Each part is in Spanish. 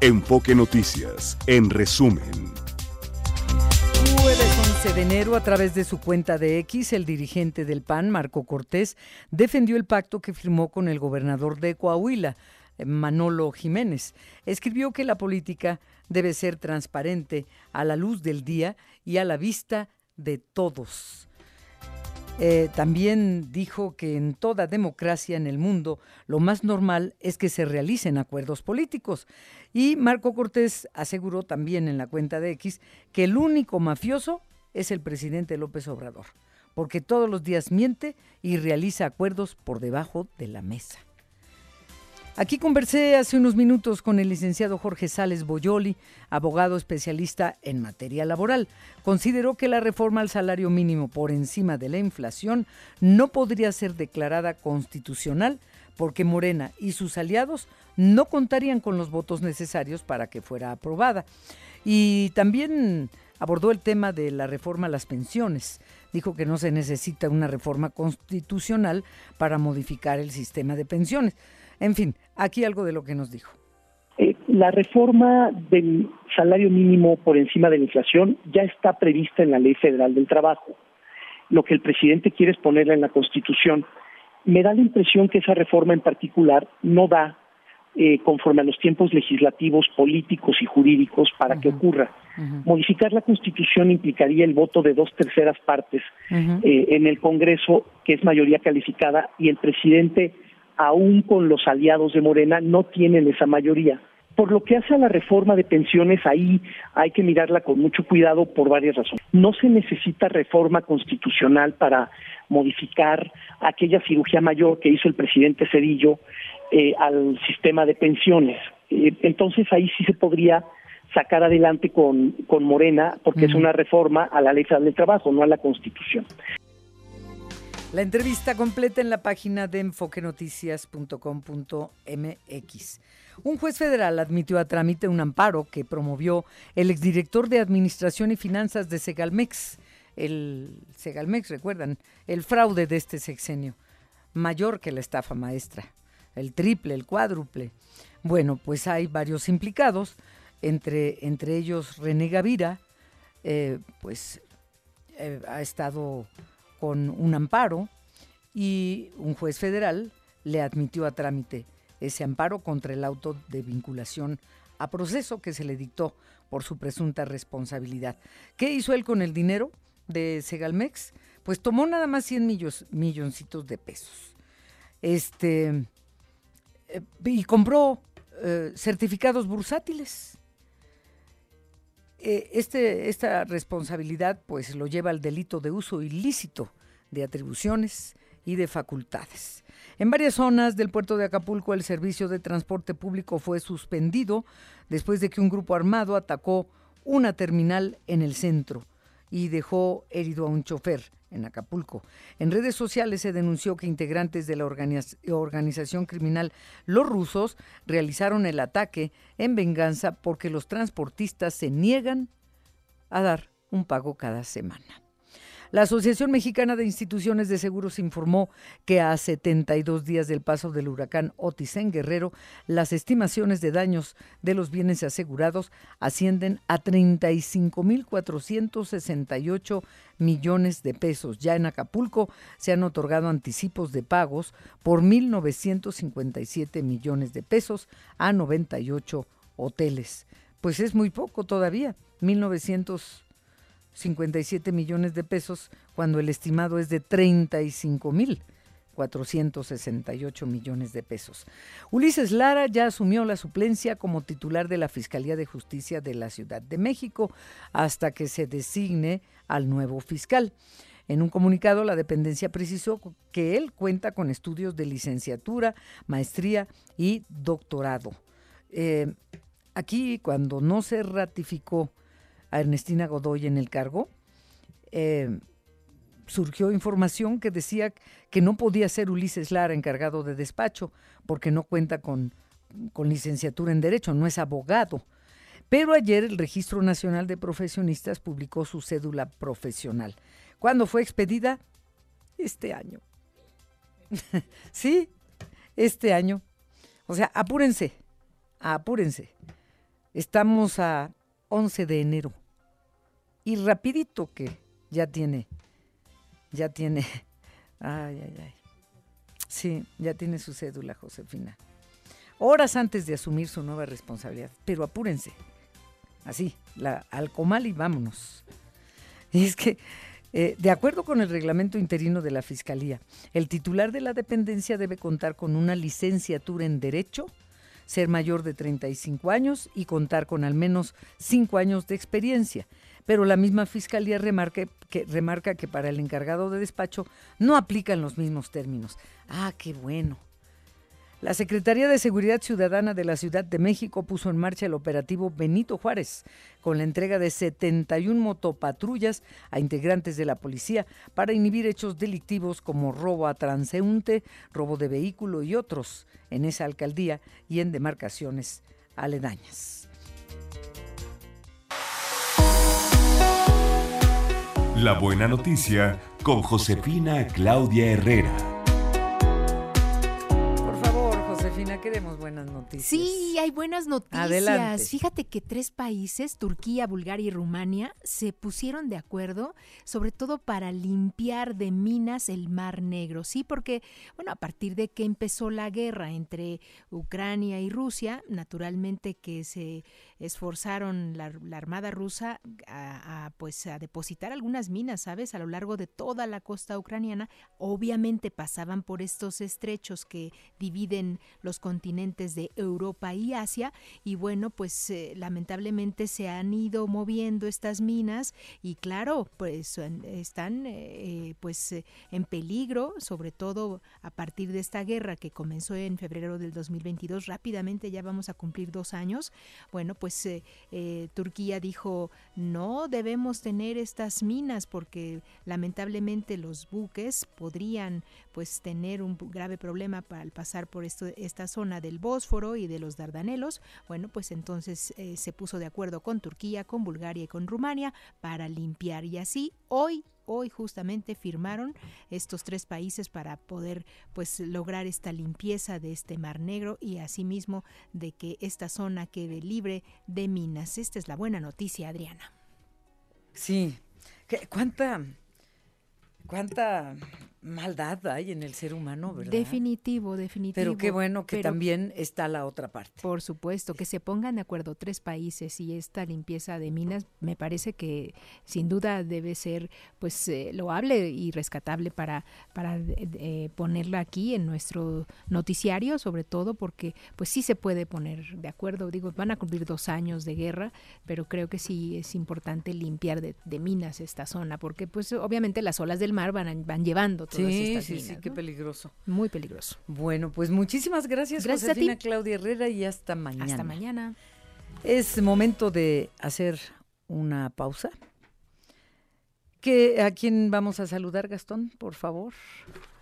Enfoque Noticias, en resumen. Jueves 11 de enero, a través de su cuenta de X, el dirigente del PAN, Marco Cortés, defendió el pacto que firmó con el gobernador de Coahuila, Manolo Jiménez. Escribió que la política debe ser transparente a la luz del día y a la vista de todos. Eh, también dijo que en toda democracia en el mundo lo más normal es que se realicen acuerdos políticos. Y Marco Cortés aseguró también en la cuenta de X que el único mafioso es el presidente López Obrador, porque todos los días miente y realiza acuerdos por debajo de la mesa. Aquí conversé hace unos minutos con el licenciado Jorge Sales Boyoli, abogado especialista en materia laboral. Consideró que la reforma al salario mínimo por encima de la inflación no podría ser declarada constitucional porque Morena y sus aliados no contarían con los votos necesarios para que fuera aprobada. Y también abordó el tema de la reforma a las pensiones. Dijo que no se necesita una reforma constitucional para modificar el sistema de pensiones. En fin, aquí algo de lo que nos dijo. Eh, la reforma del salario mínimo por encima de la inflación ya está prevista en la Ley Federal del Trabajo. Lo que el presidente quiere es ponerla en la Constitución. Me da la impresión que esa reforma en particular no da eh, conforme a los tiempos legislativos, políticos y jurídicos para que ocurra. Modificar la Constitución implicaría el voto de dos terceras partes eh, en el Congreso, que es mayoría calificada, y el presidente aún con los aliados de Morena, no tienen esa mayoría. Por lo que hace a la reforma de pensiones, ahí hay que mirarla con mucho cuidado por varias razones. No se necesita reforma constitucional para modificar aquella cirugía mayor que hizo el presidente Cedillo eh, al sistema de pensiones. Eh, entonces ahí sí se podría sacar adelante con, con Morena, porque es una reforma a la ley del trabajo, no a la constitución. La entrevista completa en la página de enfoquenoticias.com.mx. Un juez federal admitió a trámite un amparo que promovió el exdirector de Administración y Finanzas de Segalmex. El Segalmex, recuerdan, el fraude de este sexenio, mayor que la estafa maestra, el triple, el cuádruple. Bueno, pues hay varios implicados, entre, entre ellos René Gavira, eh, pues eh, ha estado con un amparo y un juez federal le admitió a trámite ese amparo contra el auto de vinculación a proceso que se le dictó por su presunta responsabilidad. ¿Qué hizo él con el dinero de Segalmex? Pues tomó nada más 100 milloncitos de pesos. Este, eh, y compró eh, certificados bursátiles. Eh, este, esta responsabilidad pues lo lleva al delito de uso ilícito de atribuciones y de facultades. En varias zonas del puerto de Acapulco el servicio de transporte público fue suspendido después de que un grupo armado atacó una terminal en el centro y dejó herido a un chofer en Acapulco. En redes sociales se denunció que integrantes de la organización criminal Los Rusos realizaron el ataque en venganza porque los transportistas se niegan a dar un pago cada semana. La Asociación Mexicana de Instituciones de Seguros informó que a 72 días del paso del huracán Otis en Guerrero, las estimaciones de daños de los bienes asegurados ascienden a 35.468 millones de pesos. Ya en Acapulco se han otorgado anticipos de pagos por 1.957 millones de pesos a 98 hoteles. Pues es muy poco todavía, 1.900 57 millones de pesos cuando el estimado es de 35 mil 468 millones de pesos. Ulises Lara ya asumió la suplencia como titular de la Fiscalía de Justicia de la Ciudad de México hasta que se designe al nuevo fiscal. En un comunicado, la dependencia precisó que él cuenta con estudios de licenciatura, maestría y doctorado. Eh, aquí, cuando no se ratificó a Ernestina Godoy en el cargo, eh, surgió información que decía que no podía ser Ulises Lara encargado de despacho porque no cuenta con, con licenciatura en Derecho, no es abogado. Pero ayer el Registro Nacional de Profesionistas publicó su cédula profesional. ¿Cuándo fue expedida? Este año. sí, este año. O sea, apúrense, apúrense. Estamos a 11 de enero. Y rapidito que ya tiene, ya tiene, ay, ay, ay. Sí, ya tiene su cédula, Josefina. Horas antes de asumir su nueva responsabilidad. Pero apúrense. Así, la, al comal y vámonos. Y es que, eh, de acuerdo con el reglamento interino de la Fiscalía, el titular de la dependencia debe contar con una licenciatura en Derecho, ser mayor de 35 años y contar con al menos 5 años de experiencia. Pero la misma Fiscalía remarca que, remarca que para el encargado de despacho no aplican los mismos términos. Ah, qué bueno. La Secretaría de Seguridad Ciudadana de la Ciudad de México puso en marcha el operativo Benito Juárez, con la entrega de 71 motopatrullas a integrantes de la policía para inhibir hechos delictivos como robo a transeúnte, robo de vehículo y otros en esa alcaldía y en demarcaciones aledañas. La buena noticia con Josefina Claudia Herrera. Queremos buenas noticias. Sí, hay buenas noticias. Adelante. Fíjate que tres países, Turquía, Bulgaria y Rumania, se pusieron de acuerdo, sobre todo para limpiar de minas el Mar Negro. Sí, porque, bueno, a partir de que empezó la guerra entre Ucrania y Rusia, naturalmente que se esforzaron la, Armada rusa a, pues, a depositar algunas minas, ¿sabes? A lo largo de toda la costa ucraniana. Obviamente pasaban por estos estrechos que dividen los continentes de Europa y Asia y bueno, pues eh, lamentablemente se han ido moviendo estas minas y claro, pues están eh, pues eh, en peligro, sobre todo a partir de esta guerra que comenzó en febrero del 2022, rápidamente ya vamos a cumplir dos años. Bueno, pues Turquía dijo no debemos tener estas minas porque lamentablemente los buques podrían pues tener un grave problema para pasar por esta zona zona del Bósforo y de los Dardanelos, bueno, pues entonces eh, se puso de acuerdo con Turquía, con Bulgaria y con Rumania para limpiar y así hoy hoy justamente firmaron estos tres países para poder pues lograr esta limpieza de este Mar Negro y asimismo de que esta zona quede libre de minas. Esta es la buena noticia, Adriana. Sí. ¿Cuánta cuánta maldad hay en el ser humano, ¿verdad? Definitivo, definitivo. Pero qué bueno que también está la otra parte. Por supuesto, que se pongan de acuerdo tres países y esta limpieza de minas me parece que sin duda debe ser pues eh, loable y rescatable para, para eh, ponerla aquí en nuestro noticiario, sobre todo porque pues sí se puede poner de acuerdo. Digo, van a cumplir dos años de guerra, pero creo que sí es importante limpiar de, de minas esta zona, porque pues obviamente las olas del mar van, van llevando sí, sí, Sí, qué peligroso. Muy peligroso. Bueno, pues muchísimas gracias, gracias Josefina Claudia Herrera y hasta mañana. Hasta mañana. Es momento de hacer una pausa. ¿A quién vamos a saludar, Gastón, por favor?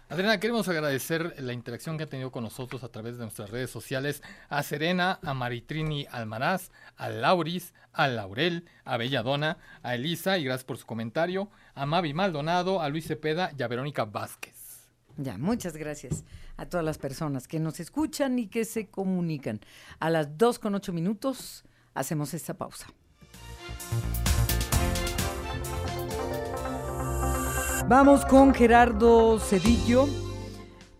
Adriana, queremos agradecer la interacción que ha tenido con nosotros a través de nuestras redes sociales a Serena, a Maritrini Almaraz, a Lauris, a Laurel, a Belladona, a Elisa, y gracias por su comentario, a Mavi Maldonado, a Luis Cepeda y a Verónica Vázquez. Ya, muchas gracias a todas las personas que nos escuchan y que se comunican. A las 2 con 8 minutos hacemos esta pausa. Vamos con Gerardo Cedillo,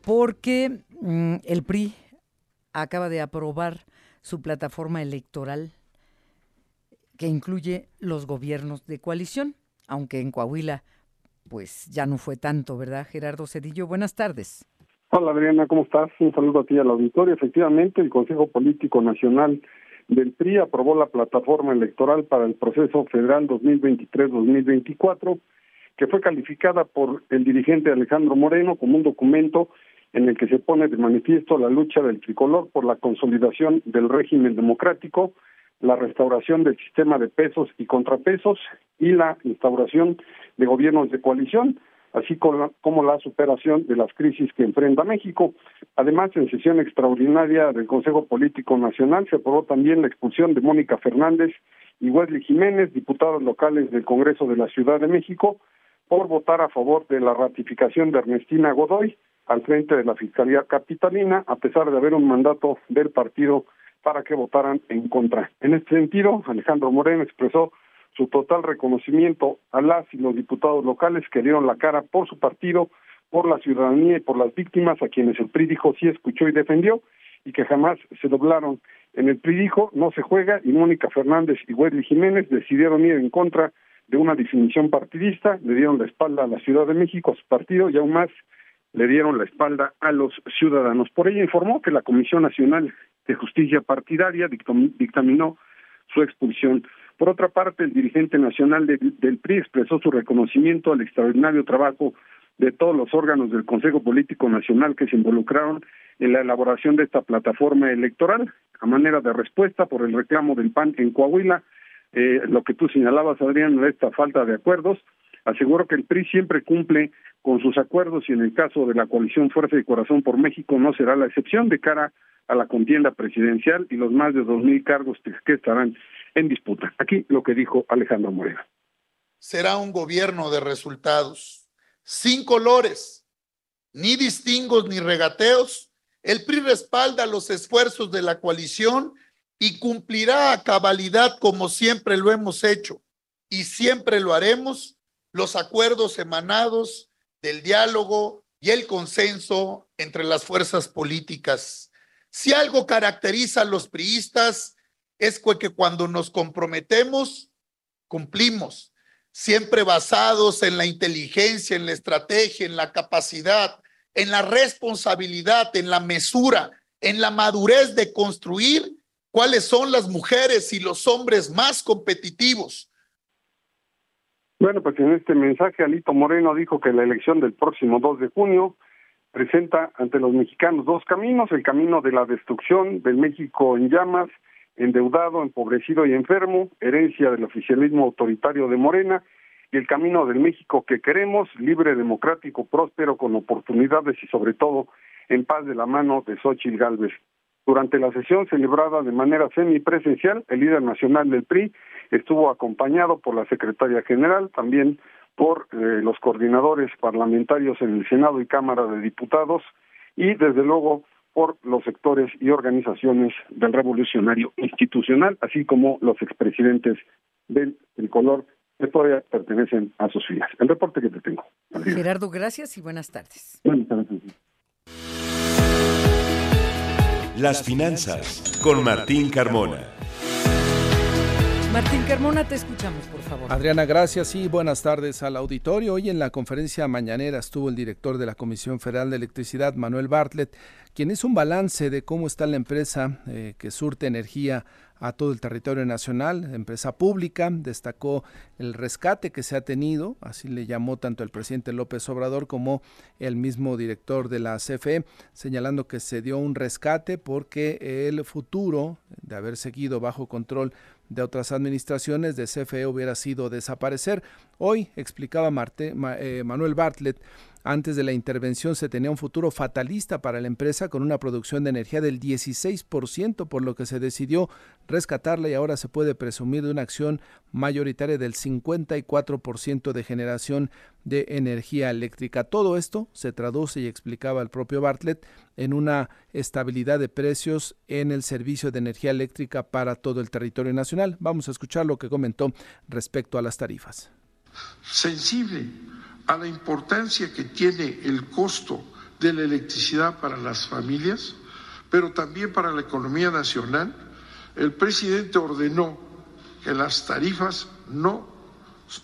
porque mm, el PRI acaba de aprobar su plataforma electoral que incluye los gobiernos de coalición, aunque en Coahuila pues ya no fue tanto, ¿verdad? Gerardo Cedillo, buenas tardes. Hola Adriana, ¿cómo estás? Un saludo a ti y al auditorio. Efectivamente, el Consejo Político Nacional del PRI aprobó la plataforma electoral para el proceso federal 2023-2024 que fue calificada por el dirigente Alejandro Moreno como un documento en el que se pone de manifiesto la lucha del tricolor por la consolidación del régimen democrático, la restauración del sistema de pesos y contrapesos y la instauración de gobiernos de coalición, así como la superación de las crisis que enfrenta México. Además, en sesión extraordinaria del Consejo Político Nacional se aprobó también la expulsión de Mónica Fernández y Wesley Jiménez, diputados locales del Congreso de la Ciudad de México, por votar a favor de la ratificación de Ernestina Godoy al frente de la Fiscalía Capitalina, a pesar de haber un mandato del partido para que votaran en contra. En este sentido, Alejandro Moreno expresó su total reconocimiento a las y los diputados locales que dieron la cara por su partido, por la ciudadanía y por las víctimas, a quienes el PRI dijo sí escuchó y defendió, y que jamás se doblaron. En el PRI dijo no se juega, y Mónica Fernández y Wesley Jiménez decidieron ir en contra de una definición partidista, le dieron la espalda a la Ciudad de México, a su partido, y aún más le dieron la espalda a los ciudadanos. Por ello informó que la Comisión Nacional de Justicia Partidaria dictaminó su expulsión. Por otra parte, el dirigente nacional del PRI expresó su reconocimiento al extraordinario trabajo de todos los órganos del Consejo Político Nacional que se involucraron en la elaboración de esta plataforma electoral, a manera de respuesta por el reclamo del PAN en Coahuila, eh, lo que tú señalabas, Adrián, esta falta de acuerdos. Aseguro que el PRI siempre cumple con sus acuerdos y en el caso de la coalición Fuerza y Corazón por México no será la excepción de cara a la contienda presidencial y los más de dos mil cargos que estarán en disputa. Aquí lo que dijo Alejandro Moreno. Será un gobierno de resultados, sin colores, ni distingos ni regateos. El PRI respalda los esfuerzos de la coalición y cumplirá a cabalidad como siempre lo hemos hecho y siempre lo haremos los acuerdos emanados del diálogo y el consenso entre las fuerzas políticas. Si algo caracteriza a los priistas es que cuando nos comprometemos, cumplimos, siempre basados en la inteligencia, en la estrategia, en la capacidad, en la responsabilidad, en la mesura, en la madurez de construir cuáles son las mujeres y los hombres más competitivos. Bueno, pues en este mensaje Alito Moreno dijo que la elección del próximo 2 de junio presenta ante los mexicanos dos caminos, el camino de la destrucción del México en llamas, endeudado, empobrecido y enfermo, herencia del oficialismo autoritario de Morena, y el camino del México que queremos, libre, democrático, próspero, con oportunidades y sobre todo en paz de la mano de Xochitl Gálvez. Durante la sesión celebrada de manera semipresencial, el líder nacional del PRI estuvo acompañado por la secretaria general, también por eh, los coordinadores parlamentarios en el Senado y Cámara de Diputados y desde luego por los sectores y organizaciones del revolucionario institucional, así como los expresidentes del tricolor que todavía pertenecen a sus filas. El reporte que te tengo. Gerardo, gracias y buenas tardes. Buenas tardes. Las finanzas con Martín Carmona. Martín Carmona, te escuchamos, por favor. Adriana, gracias y buenas tardes al auditorio. Hoy en la conferencia mañanera estuvo el director de la Comisión Federal de Electricidad, Manuel Bartlett, quien hizo un balance de cómo está la empresa eh, que surte energía a todo el territorio nacional, empresa pública, destacó el rescate que se ha tenido, así le llamó tanto el presidente López Obrador como el mismo director de la CFE, señalando que se dio un rescate porque el futuro de haber seguido bajo control de otras administraciones de CFE hubiera sido desaparecer. Hoy explicaba Marte, eh, Manuel Bartlett antes de la intervención se tenía un futuro fatalista para la empresa con una producción de energía del 16%, por lo que se decidió rescatarla y ahora se puede presumir de una acción mayoritaria del 54% de generación de energía eléctrica. Todo esto se traduce y explicaba el propio Bartlett en una estabilidad de precios en el servicio de energía eléctrica para todo el territorio nacional. Vamos a escuchar lo que comentó respecto a las tarifas. Sensible a la importancia que tiene el costo de la electricidad para las familias, pero también para la economía nacional, el presidente ordenó que las tarifas no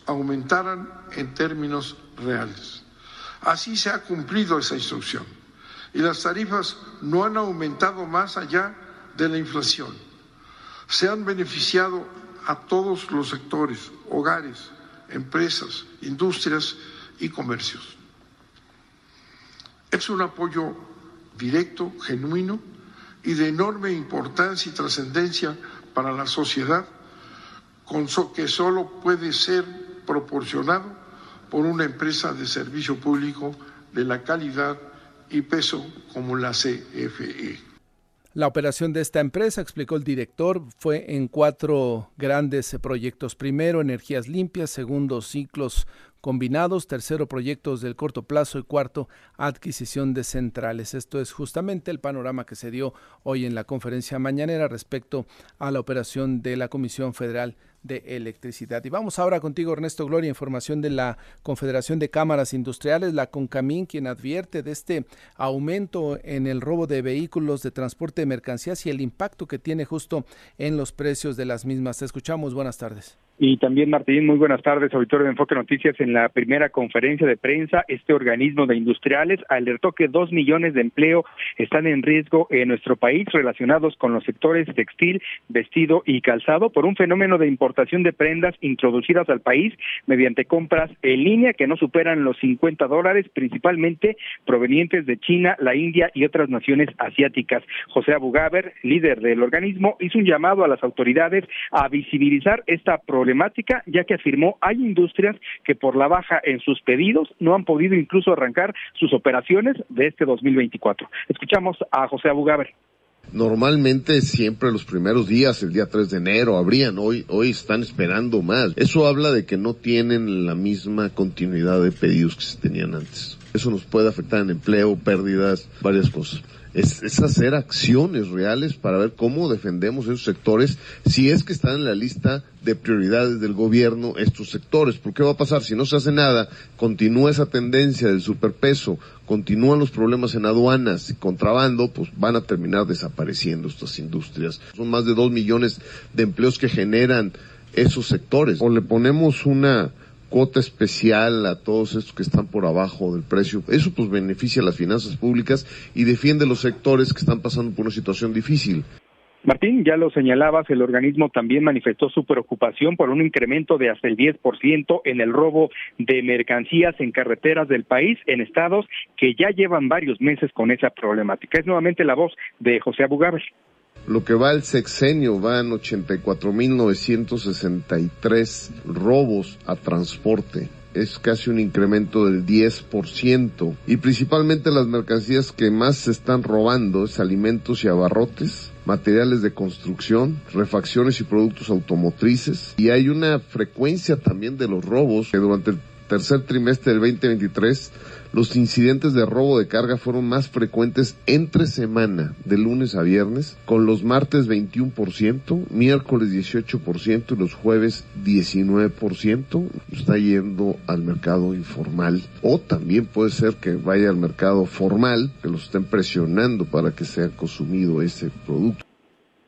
aumentaran en términos reales. Así se ha cumplido esa instrucción y las tarifas no han aumentado más allá de la inflación. Se han beneficiado a todos los sectores, hogares, empresas, industrias y comercios. Es un apoyo directo, genuino y de enorme importancia y trascendencia para la sociedad, con que solo puede ser proporcionado por una empresa de servicio público de la calidad y peso como la CFE. La operación de esta empresa, explicó el director, fue en cuatro grandes proyectos. Primero, energías limpias. Segundo, ciclos combinados, tercero proyectos del corto plazo y cuarto adquisición de centrales. Esto es justamente el panorama que se dio hoy en la conferencia mañanera respecto a la operación de la Comisión Federal de Electricidad. Y vamos ahora contigo, Ernesto Gloria, información de la Confederación de Cámaras Industriales, la CONCAMIN, quien advierte de este aumento en el robo de vehículos de transporte de mercancías y el impacto que tiene justo en los precios de las mismas. Te escuchamos, buenas tardes. Y también, Martín, muy buenas tardes, auditorio de Enfoque Noticias. En la primera conferencia de prensa, este organismo de industriales alertó que dos millones de empleo están en riesgo en nuestro país relacionados con los sectores textil, vestido y calzado por un fenómeno de importación de prendas introducidas al país mediante compras en línea que no superan los 50 dólares, principalmente provenientes de China, la India y otras naciones asiáticas. José Abugaber, líder del organismo, hizo un llamado a las autoridades a visibilizar esta problemática problemática, ya que afirmó hay industrias que por la baja en sus pedidos no han podido incluso arrancar sus operaciones de este 2024. Escuchamos a José Abugaber. Normalmente siempre los primeros días, el día 3 de enero, habrían, hoy, hoy están esperando más. Eso habla de que no tienen la misma continuidad de pedidos que se tenían antes. Eso nos puede afectar en empleo, pérdidas, varias cosas es, hacer acciones reales para ver cómo defendemos esos sectores, si es que están en la lista de prioridades del gobierno estos sectores. ¿Por qué va a pasar? Si no se hace nada, continúa esa tendencia del superpeso, continúan los problemas en aduanas y contrabando, pues van a terminar desapareciendo estas industrias. Son más de dos millones de empleos que generan esos sectores. O le ponemos una cuota especial a todos estos que están por abajo del precio. Eso pues beneficia a las finanzas públicas y defiende los sectores que están pasando por una situación difícil. Martín, ya lo señalabas, el organismo también manifestó su preocupación por un incremento de hasta el 10% en el robo de mercancías en carreteras del país en estados que ya llevan varios meses con esa problemática. Es nuevamente la voz de José Abugaber. Lo que va el sexenio van 84.963 robos a transporte. Es casi un incremento del 10%. Y principalmente las mercancías que más se están robando es alimentos y abarrotes, materiales de construcción, refacciones y productos automotrices. Y hay una frecuencia también de los robos que durante el tercer trimestre del 2023 los incidentes de robo de carga fueron más frecuentes entre semana, de lunes a viernes, con los martes 21%, miércoles 18% y los jueves 19%. Está yendo al mercado informal. O también puede ser que vaya al mercado formal, que los estén presionando para que sea consumido ese producto.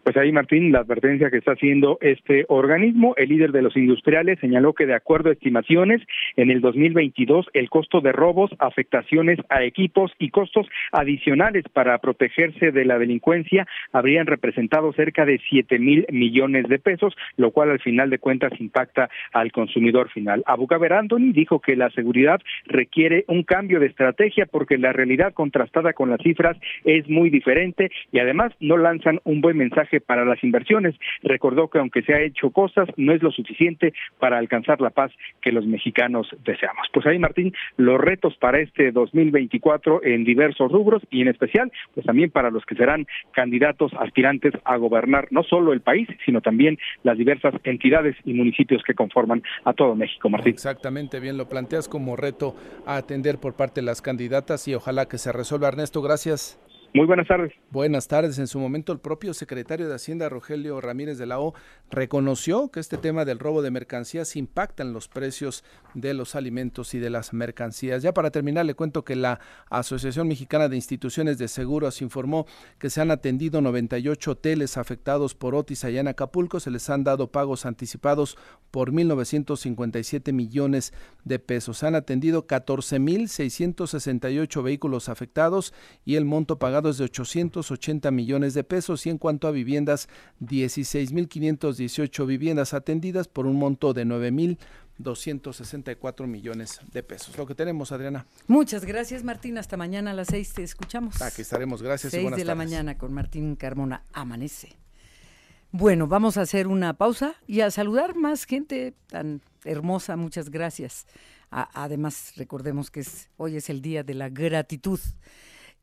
Pues ahí, Martín, la advertencia que está haciendo este organismo, el líder de los industriales señaló que de acuerdo a estimaciones, en el 2022 el costo de robos, afectaciones a equipos y costos adicionales para protegerse de la delincuencia habrían representado cerca de siete mil millones de pesos, lo cual al final de cuentas impacta al consumidor final. Abucaber Anthony dijo que la seguridad requiere un cambio de estrategia porque la realidad contrastada con las cifras es muy diferente y además no lanzan un buen mensaje para las inversiones. Recordó que aunque se ha hecho cosas, no es lo suficiente para alcanzar la paz que los mexicanos deseamos. Pues ahí, Martín, los retos para este 2024 en diversos rubros y en especial, pues también para los que serán candidatos aspirantes a gobernar no solo el país, sino también las diversas entidades y municipios que conforman a todo México, Martín. Exactamente, bien, lo planteas como reto a atender por parte de las candidatas y ojalá que se resuelva. Ernesto, gracias. Muy buenas tardes. Buenas tardes. En su momento el propio secretario de Hacienda, Rogelio Ramírez de la O, reconoció que este tema del robo de mercancías impacta en los precios de los alimentos y de las mercancías. Ya para terminar, le cuento que la Asociación Mexicana de Instituciones de Seguros informó que se han atendido 98 hoteles afectados por Otis allá en Acapulco. Se les han dado pagos anticipados por 1.957 millones de pesos. Se han atendido 14.668 vehículos afectados y el monto pagado de 880 millones de pesos y en cuanto a viviendas, 16.518 viviendas atendidas por un monto de 9.264 millones de pesos. Lo que tenemos, Adriana. Muchas gracias, Martín. Hasta mañana a las 6 te escuchamos. Aquí estaremos. Gracias. 6 de la mañana con Martín Carmona. Amanece. Bueno, vamos a hacer una pausa y a saludar más gente tan hermosa. Muchas gracias. además, recordemos que es, hoy es el día de la gratitud.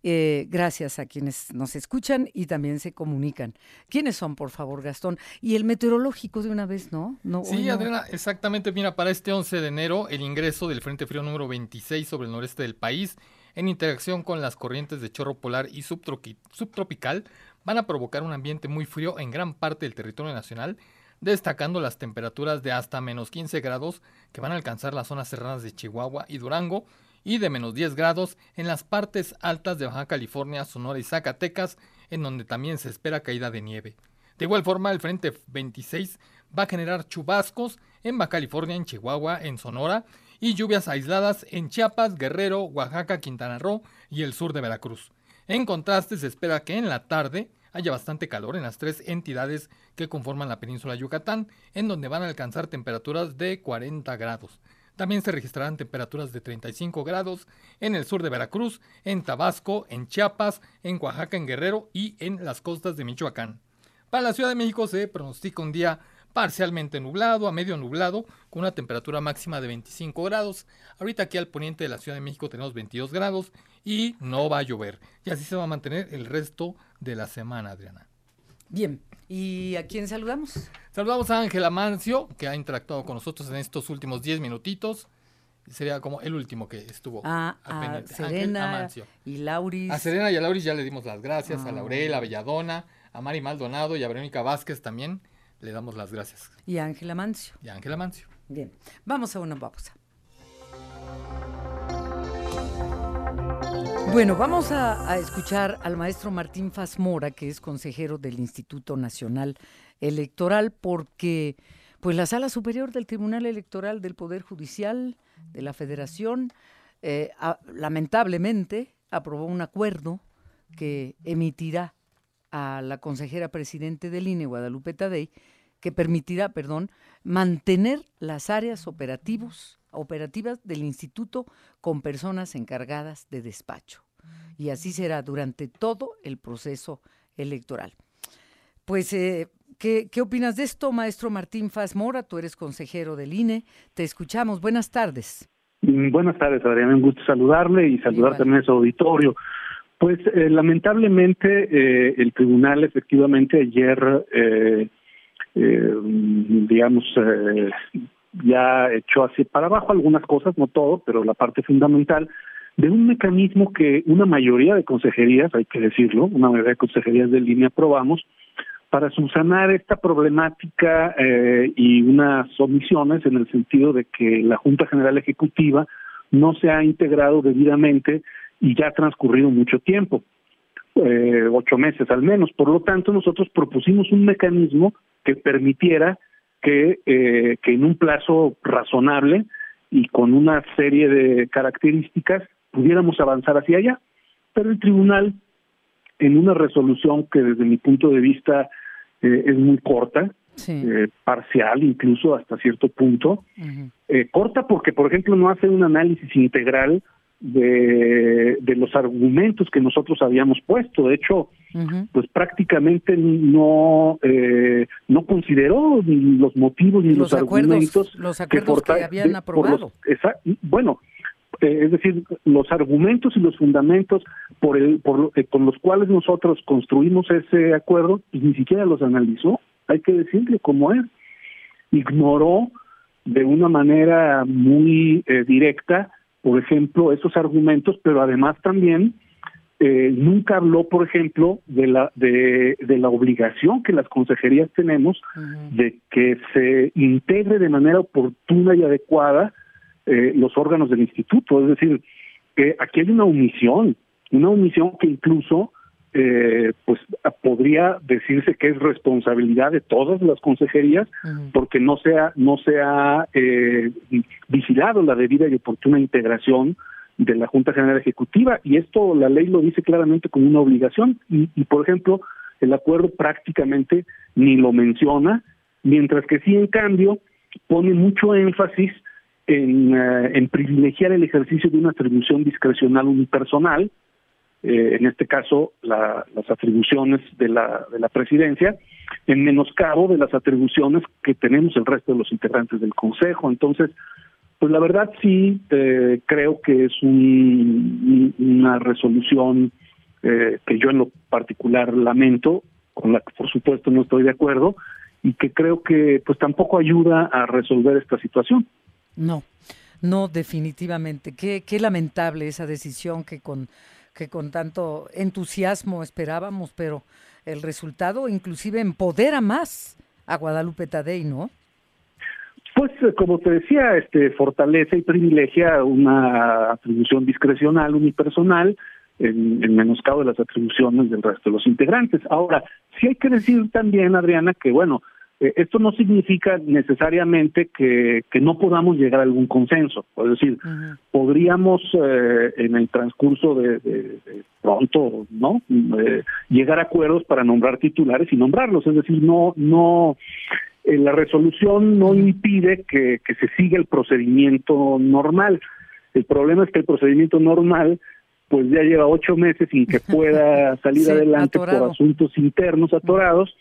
Eh, gracias a quienes nos escuchan y también se comunican. ¿Quiénes son, por favor, Gastón? Y el meteorológico de una vez, ¿no? no sí, Adriana, exactamente. Mira, para este 11 de enero, el ingreso del Frente Frío número 26 sobre el noreste del país, en interacción con las corrientes de chorro polar y subtropical, van a provocar un ambiente muy frío en gran parte del territorio nacional, destacando las temperaturas de hasta menos 15 grados que van a alcanzar las zonas serranas de Chihuahua y Durango, y de menos 10 grados en las partes altas de Baja California, Sonora y Zacatecas, en donde también se espera caída de nieve. De igual forma, el Frente 26 va a generar chubascos en Baja California, en Chihuahua, en Sonora y lluvias aisladas en Chiapas, Guerrero, Oaxaca, Quintana Roo y el sur de Veracruz. En contraste, se espera que en la tarde haya bastante calor en las tres entidades que conforman la península Yucatán, en donde van a alcanzar temperaturas de 40 grados. También se registrarán temperaturas de 35 grados en el sur de Veracruz, en Tabasco, en Chiapas, en Oaxaca, en Guerrero y en las costas de Michoacán. Para la Ciudad de México se pronostica un día parcialmente nublado a medio nublado, con una temperatura máxima de 25 grados. Ahorita aquí al poniente de la Ciudad de México tenemos 22 grados y no va a llover. Y así se va a mantener el resto de la semana, Adriana. Bien, ¿y a quién saludamos? Saludamos a Ángela Mancio, que ha interactuado con nosotros en estos últimos 10 minutitos. Sería como el último que estuvo. Ah, a, Serena y Lauris. A Serena y a Lauris ya le dimos las gracias, a ah. Laurel, a Belladona, a Mari Maldonado y a Verónica Vázquez también. Le damos las gracias. Y a Ángela Mancio. Y a Ángela Mancio. Bien, vamos a una pausa. Bueno, vamos a, escuchar al maestro Martín Fasmora, que es consejero del Instituto Nacional Electoral, porque pues la Sala Superior del Tribunal Electoral del Poder Judicial de la Federación eh, lamentablemente aprobó un acuerdo que emitirá a la consejera presidente del INE, Guadalupe Tadei, que permitirá, perdón, mantener las áreas operativos operativas del instituto con personas encargadas de despacho. Y así será durante todo el proceso electoral. Pues, eh, ¿qué, opinas de esto, maestro Martín Faz Mora? Tú eres consejero del INE. Te escuchamos. Buenas tardes. Mm, buenas tardes, Adriana. Un gusto saludarle y saludar también a su auditorio. Pues eh, lamentablemente eh, el tribunal efectivamente ayer, digamos, ya echó así para abajo algunas cosas, no todo, pero la parte fundamental de un mecanismo que una mayoría de consejerías, hay que decirlo, una mayoría de consejerías de línea aprobamos, para subsanar esta problemática eh, y unas omisiones en el sentido de que la Junta General Ejecutiva no se ha integrado debidamente y ya ha transcurrido mucho tiempo, eh, ocho meses al menos. Por lo tanto, nosotros propusimos un mecanismo que permitiera que, eh, que en un plazo razonable y con una serie de características pudiéramos avanzar hacia allá. Pero el tribunal, en una resolución que desde mi punto de vista eh, es muy corta, eh, parcial incluso hasta cierto punto, corta porque, por ejemplo, no hace un análisis integral de, de los argumentos que nosotros habíamos puesto. De hecho, pues prácticamente no eh, no consideró ni los motivos ni los, argumentos los acuerdos que, habían aprobado. bueno, eh, es decir, los argumentos y los fundamentos por el por eh, con los cuales nosotros construimos ese acuerdo y ni siquiera los analizó. Hay que decirle cómo es. Ignoró de una manera muy directa por ejemplo, esos argumentos, pero además también eh, nunca habló, por ejemplo, de la de, de, la obligación que las consejerías tenemos de que se integre de manera oportuna y adecuada eh, los órganos del instituto. Es decir, que aquí hay una omisión, una omisión que incluso eh, pues podría decirse que es responsabilidad de todas las consejerías porque no se ha, no se ha eh, vigilado la debida y oportuna integración de la Junta General Ejecutiva y esto la ley lo dice claramente como una obligación y, por ejemplo el acuerdo prácticamente ni lo menciona mientras que sí en cambio pone mucho énfasis en, eh, en privilegiar el ejercicio de una atribución discrecional unipersonal eh, en este caso las atribuciones de la, de la presidencia, en menoscabo de las atribuciones que tenemos el resto de los integrantes del Consejo. Entonces, pues la verdad sí eh, creo que es una resolución eh, que yo en lo particular lamento, con la que por supuesto no estoy de acuerdo, y que creo que pues tampoco ayuda a resolver esta situación. No, no, definitivamente. Qué, qué lamentable esa decisión que con, que con tanto entusiasmo esperábamos, pero el resultado inclusive empodera más a Guadalupe Tadei, ¿no? Pues eh, como te decía, este fortalece y privilegia una atribución discrecional, unipersonal, en, en menoscabo de las atribuciones del resto de los integrantes. Ahora, sí hay que decir también, Adriana, que bueno, eh, esto no significa necesariamente que, que, no podamos llegar a algún consenso. Es decir, podríamos eh, en el transcurso de, pronto, ¿no? Eh, llegar a acuerdos para nombrar titulares y nombrarlos. Es decir, no, no, la resolución no impide que, que se siga el procedimiento normal. El problema es que el procedimiento normal pues ya lleva ocho meses sin que pueda salir adelante por asuntos internos atorados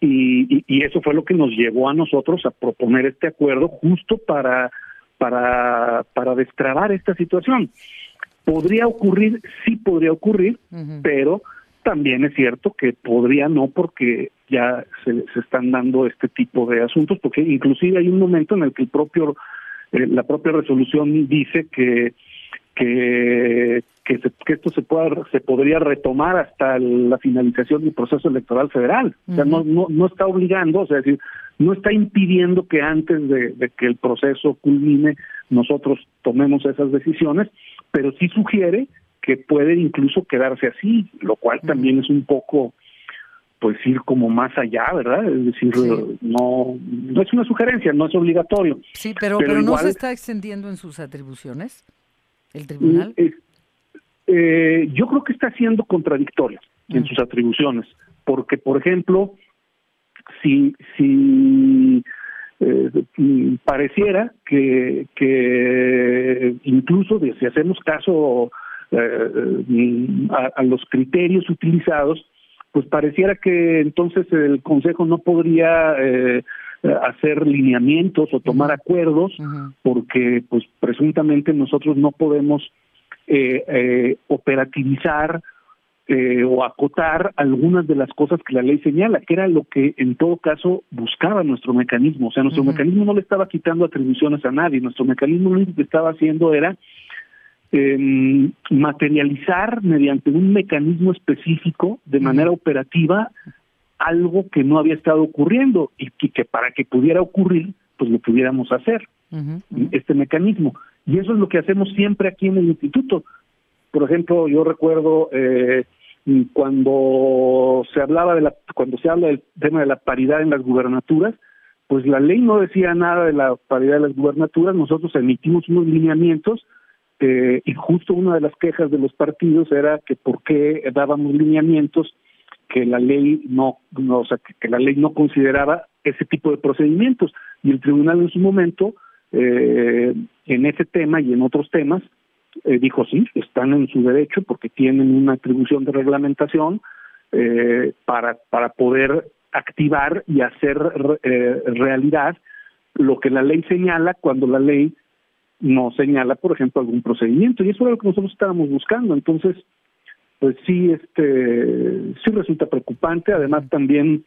y, y, eso fue lo que nos llevó a nosotros a proponer este acuerdo justo para para para destrabar esta situación. Podría ocurrir sí podría ocurrir pero también es cierto que podría no porque ya se, se están dando este tipo de asuntos porque inclusive hay un momento en el que el propio eh, la propia resolución dice que que, que, esto se pueda se podría retomar hasta la finalización del proceso electoral federal. O sea, no, no, no está obligando, o sea, decir, no está impidiendo que antes de, que el proceso culmine nosotros tomemos esas decisiones, pero sí sugiere que puede incluso quedarse así, lo cual también es un poco pues ir como más allá, ¿verdad? Es decir, no no es una sugerencia, no es obligatorio. Sí, pero pero, no se está extendiendo en sus atribuciones el tribunal? Mm, eh, yo creo que está siendo contradictorio en mm. sus atribuciones, porque, por ejemplo, si, si eh, pareciera que, que incluso si hacemos caso eh, a, los criterios utilizados, pues pareciera que entonces el Consejo no podría eh, eh, hacer lineamientos o tomar acuerdos porque pues presuntamente nosotros no podemos eh, eh, operativizar o acotar algunas de las cosas que la ley señala, que era lo que en todo caso buscaba nuestro mecanismo. O sea, nuestro mecanismo no le estaba quitando atribuciones a nadie, nuestro mecanismo lo único que estaba haciendo era eh, materializar mediante un mecanismo específico de manera operativa algo que no había estado ocurriendo y que, para que pudiera ocurrir, pues lo pudiéramos hacer, este mecanismo. Y eso es lo que hacemos siempre aquí en el instituto. Por ejemplo, yo recuerdo eh, cuando se hablaba de la, cuando se habla del tema de la paridad en las gubernaturas, pues la ley no decía nada de la paridad de las gubernaturas, nosotros emitimos unos lineamientos eh, y justo una de las quejas de los partidos era que por qué dábamos lineamientos que la ley no, no o sea, que, la ley no consideraba ese tipo de procedimientos y el tribunal en su momento eh, en ese tema y en otros temas eh, dijo sí están en su derecho porque tienen una atribución de reglamentación eh, para para poder activar y hacer eh, realidad lo que la ley señala cuando la ley no señala por ejemplo algún procedimiento. Y eso era lo que nosotros estábamos buscando. Entonces pues sí, este, sí resulta preocupante. Además, también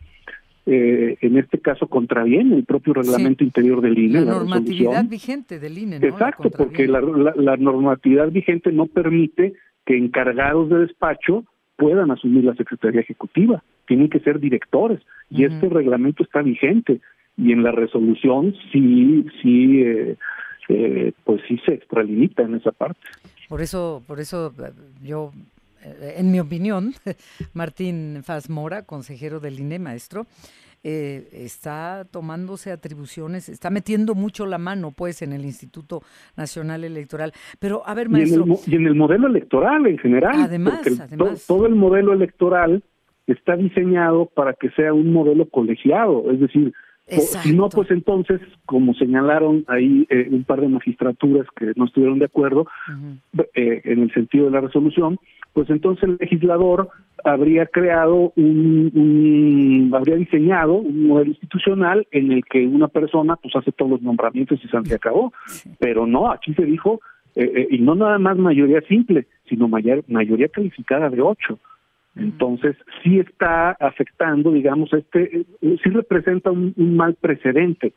eh, en este caso contraviene el propio reglamento interior del INE. La, normatividad vigente del INE. ¿no? Exacto, porque la, la, normatividad vigente no permite que encargados de despacho puedan asumir la Secretaría Ejecutiva. Tienen que ser directores y este reglamento está vigente y en la resolución sí, sí, eh, eh, pues sí se extralimita en esa parte. Por eso, por eso eh, yo en mi opinión, Martín Faz Mora, consejero del INE, maestro, eh, está tomándose atribuciones, está metiendo mucho la mano, pues, en el Instituto Nacional Electoral. Pero, a ver, maestro. Y en el, modelo electoral en general. Además, además. todo el modelo electoral está diseñado para que sea un modelo colegiado, es decir, si no, pues entonces, como señalaron ahí eh, un par de magistraturas que no estuvieron de acuerdo en el sentido de la resolución, pues entonces el legislador habría creado un, habría diseñado un modelo institucional en el que una persona pues hace todos los nombramientos y se acabó. Pero no, aquí se dijo y no nada más mayoría simple, sino mayoría calificada de ocho. Entonces, sí está afectando, digamos, este, sí representa un, mal precedente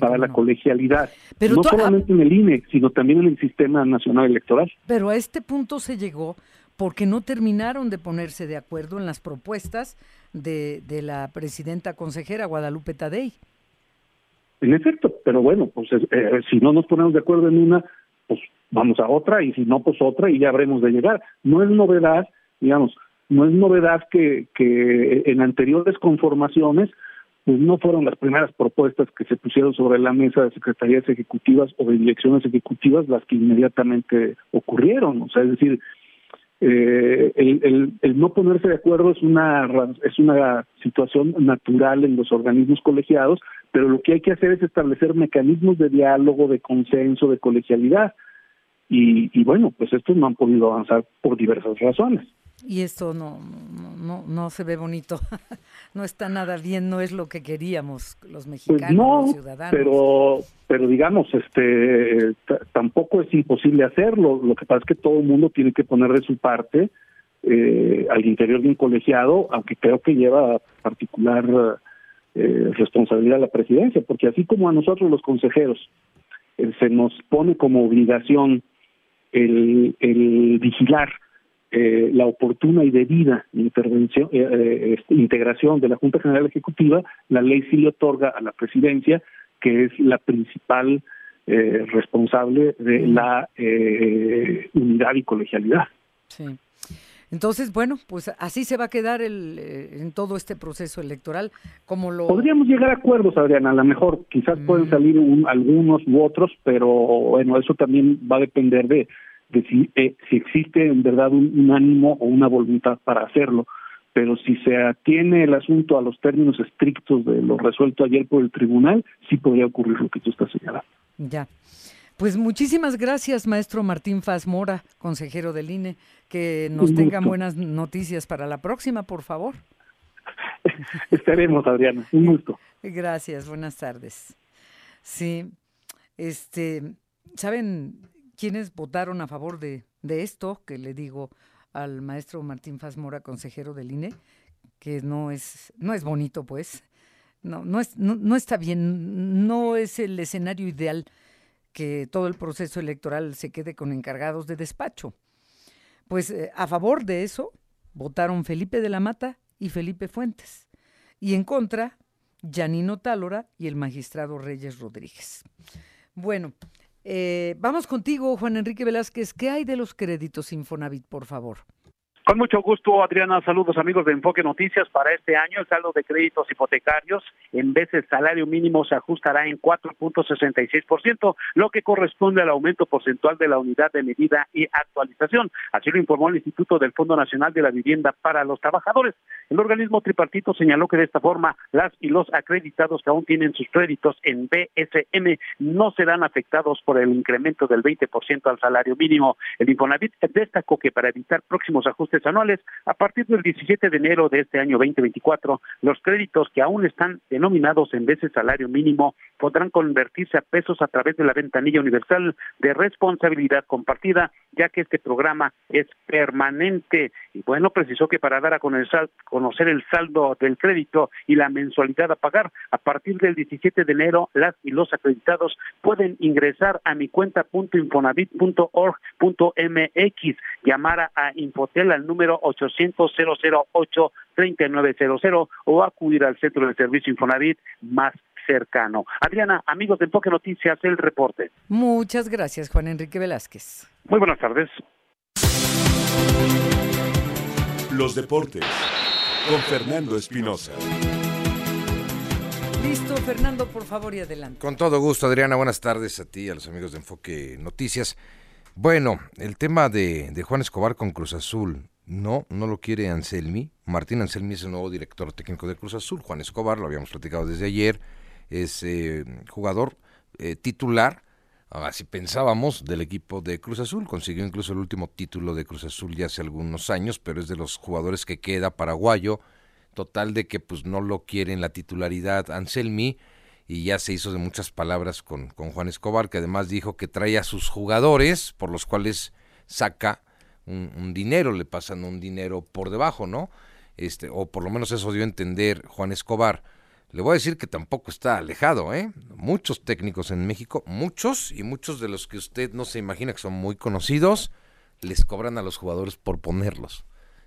para la colegialidad, no solamente en el INE, sino también en el Sistema Nacional Electoral. Pero a este punto se llegó porque no terminaron de ponerse de acuerdo en las propuestas de, de la presidenta consejera Guadalupe Tadei. En efecto, pero bueno, pues eh, si no nos ponemos de acuerdo en una, pues vamos a otra y si no, pues otra y ya habremos de llegar. No es novedad, digamos, no es novedad que, que en anteriores conformaciones pues no fueron las primeras propuestas que se pusieron sobre la mesa de secretarías ejecutivas o de direcciones ejecutivas las que inmediatamente ocurrieron. O sea, es decir, eh, el, el, no ponerse de acuerdo es una es una situación natural en los organismos colegiados, pero lo que hay que hacer es establecer mecanismos de diálogo, de consenso, de colegialidad. Y, y bueno, pues estos no han podido avanzar por diversas razones y esto no, no, no, se ve bonito, no está nada bien, no es lo que queríamos los pues mexicanos, los ciudadanos. Pero, pero digamos, este, tampoco es imposible hacerlo. Lo que pasa es que todo el mundo tiene que poner de su parte eh, al interior de un colegiado, aunque creo que lleva particular eh, responsabilidad la presidencia, porque así como a nosotros los consejeros eh, se nos pone como obligación el, el vigilar eh, la oportuna y debida intervención, eh, eh, este, integración de la Junta General Ejecutiva, la ley sí le otorga a la presidencia, que es la principal responsable de la unidad y colegialidad. Sí. Entonces, bueno, pues así se va a quedar el, en todo este proceso electoral, como lo... Podríamos llegar a acuerdos, Adriana, a lo mejor quizás pueden mm. salir algunos u otros, pero bueno, eso también va a depender de si, eh, si existe en verdad un, ánimo o una voluntad para hacerlo. Pero si se atiene el asunto a los términos estrictos de lo resuelto ayer por el tribunal, sí podría ocurrir lo que tú estás señalando. Ya. Pues muchísimas gracias, maestro Martín Faz Mora, consejero del INE. Que nos tengan buenas noticias para la próxima, por favor. Estaremos, Adriana. Un gusto. Gracias, buenas tardes. Sí, este, ¿saben? Quienes votaron a favor de, esto que le digo al maestro Martín Fazmora, consejero del INE, que no es, no es bonito, pues, no, no, es, no, está bien, no es el escenario ideal que todo el proceso electoral se quede con encargados de despacho. Pues eh, a favor de eso votaron Felipe de la Mata y Felipe Fuentes, y en contra, Janino Tálora y el magistrado Reyes Rodríguez. Bueno, eh, vamos contigo, Juan Enrique Velázquez. ¿Qué hay de los créditos Infonavit, por favor? Con mucho gusto, Adriana. Saludos, amigos de Enfoque Noticias. Para este año, el saldo de créditos hipotecarios en vez del salario mínimo se ajustará en 4.66%, lo que corresponde al aumento porcentual de la unidad de medida y actualización. Así lo informó el Instituto del Fondo Nacional de la Vivienda para los Trabajadores. El organismo tripartito señaló que de esta forma las y los acreditados que aún tienen sus créditos en BSM no serán afectados por el incremento del 20% al salario mínimo. El Infonavit destacó que para evitar próximos ajustes anuales. A partir del 17 de enero de este año 2024, los créditos que aún están denominados en veces salario mínimo podrán convertirse a pesos a través de la ventanilla universal de responsabilidad compartida, ya que este programa es permanente. Y bueno, precisó que para dar a conocer el saldo del crédito y la mensualidad a pagar, a partir del 17 de enero, las y los acreditados pueden ingresar a mi cuenta.infonavit.org.mx, llamar a Infotel al número 800 008 3900 o acudir al centro de servicio Infonavit más cercano. Adriana, amigos de Enfoque Noticias, el reporte. Muchas gracias, Juan Enrique Velázquez. Muy buenas tardes. Los deportes con Fernando Espinosa. Listo, Fernando, por favor y adelante. Con todo gusto, Adriana. Buenas tardes a ti, a los amigos de Enfoque Noticias. Bueno, el tema de, de Juan Escobar con Cruz Azul no, no lo quiere Anselmi. Martín Anselmi es el nuevo director técnico de Cruz Azul. Juan Escobar, lo habíamos platicado desde ayer, es eh, jugador eh, titular, así pensábamos, del equipo de Cruz Azul. Consiguió incluso el último título de Cruz Azul ya hace algunos años, pero es de los jugadores que queda paraguayo. Total de que pues no lo quiere en la titularidad Anselmi y ya se hizo de muchas palabras con, con Juan Escobar, que además dijo que trae a sus jugadores por los cuales saca un, dinero, le pasan un dinero por debajo, ¿no? Este, o por lo menos eso dio a entender Juan Escobar. Le voy a decir que tampoco está alejado, ¿eh? Muchos técnicos en México, muchos y muchos de los que usted no se imagina que son muy conocidos, les cobran a los jugadores por ponerlos.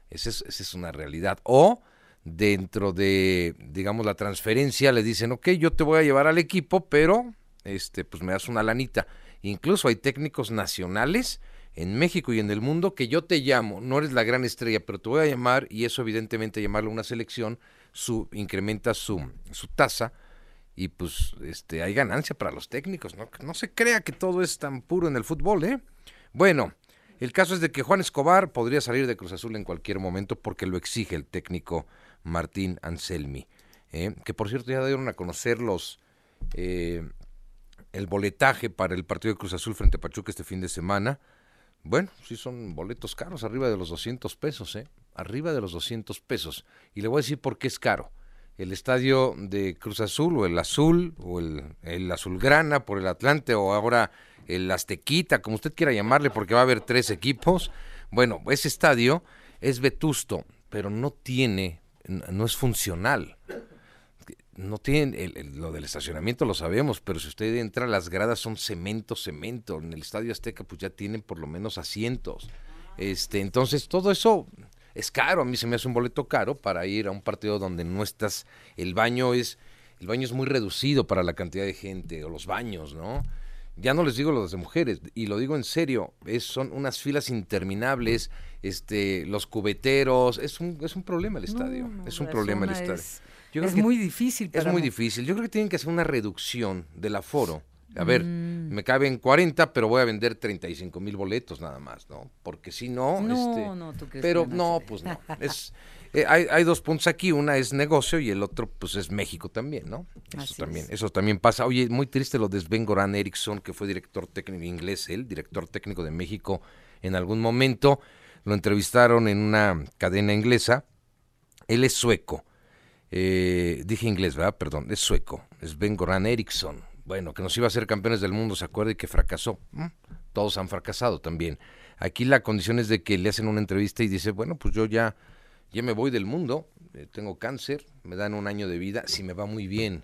Esa es, esa es una realidad. O dentro de, digamos, la transferencia le dicen, ok, yo te voy a llevar al equipo, pero este, pues me das una lanita. Incluso hay técnicos nacionales en México y en el mundo que yo te llamo, no eres la gran estrella, pero te voy a llamar y eso evidentemente llamarlo una selección, su, incrementa su, su tasa y pues este, hay ganancia para los técnicos, ¿no? No se crea que todo es tan puro en el fútbol, ¿eh? Bueno, el caso es de que Juan Escobar podría salir de Cruz Azul en cualquier momento porque lo exige el técnico Martín Anselmi, ¿eh? que por cierto ya dieron a conocer los... Eh, el boletaje para el partido de Cruz Azul frente a Pachuca este fin de semana. Bueno, sí son boletos caros, arriba de los 200 pesos, ¿eh? Arriba de los 200 pesos. Y le voy a decir por qué es caro. El estadio de Cruz Azul, o el Azul, o el, el Azulgrana por el Atlante, o ahora el Aztequita, como usted quiera llamarle, porque va a haber tres equipos. Bueno, ese estadio es vetusto, pero no tiene, no es funcional no tienen, lo del estacionamiento lo sabemos, pero si usted entra, las gradas son cemento, cemento. En el Estadio Azteca pues ya tienen por lo menos asientos. Este, entonces todo eso es caro, a mí se me hace un boleto caro para ir a un partido donde no estás, el baño es, el baño es muy reducido para la cantidad de gente, o los baños, ¿no? Ya no les digo los de mujeres, y lo digo en serio, es, son unas filas interminables, este, los cubeteros, es un, es un problema el estadio, es un problema el estadio es muy difícil. es muy difícil. Yo creo que tienen que hacer una reducción del aforo. A ver, mm. me caben 40, pero voy a vender 35 mil boletos nada más, ¿no? Porque si no, no, este, no, ¿tú pero no, pues no. Es, eh, hay, hay, dos puntos aquí, una es negocio y el otro, pues es México también, ¿no? Eso también, eso también pasa. Oye, muy triste lo de Sven Goran Eriksson, que fue director técnico inglés, él, director técnico de México en algún momento. Lo entrevistaron en una cadena inglesa. Él es sueco eh, dije inglés, ¿verdad? Perdón, es sueco, es Ben Goran Eriksson. Bueno, que nos iba a ser campeones del mundo, ¿se acuerda? Y que fracasó. Mm, todos han fracasado también. Aquí la condición es de que le hacen una entrevista y dice, bueno, pues yo ya, ya me voy del mundo, eh, tengo cáncer, me dan un año de vida, si me va muy bien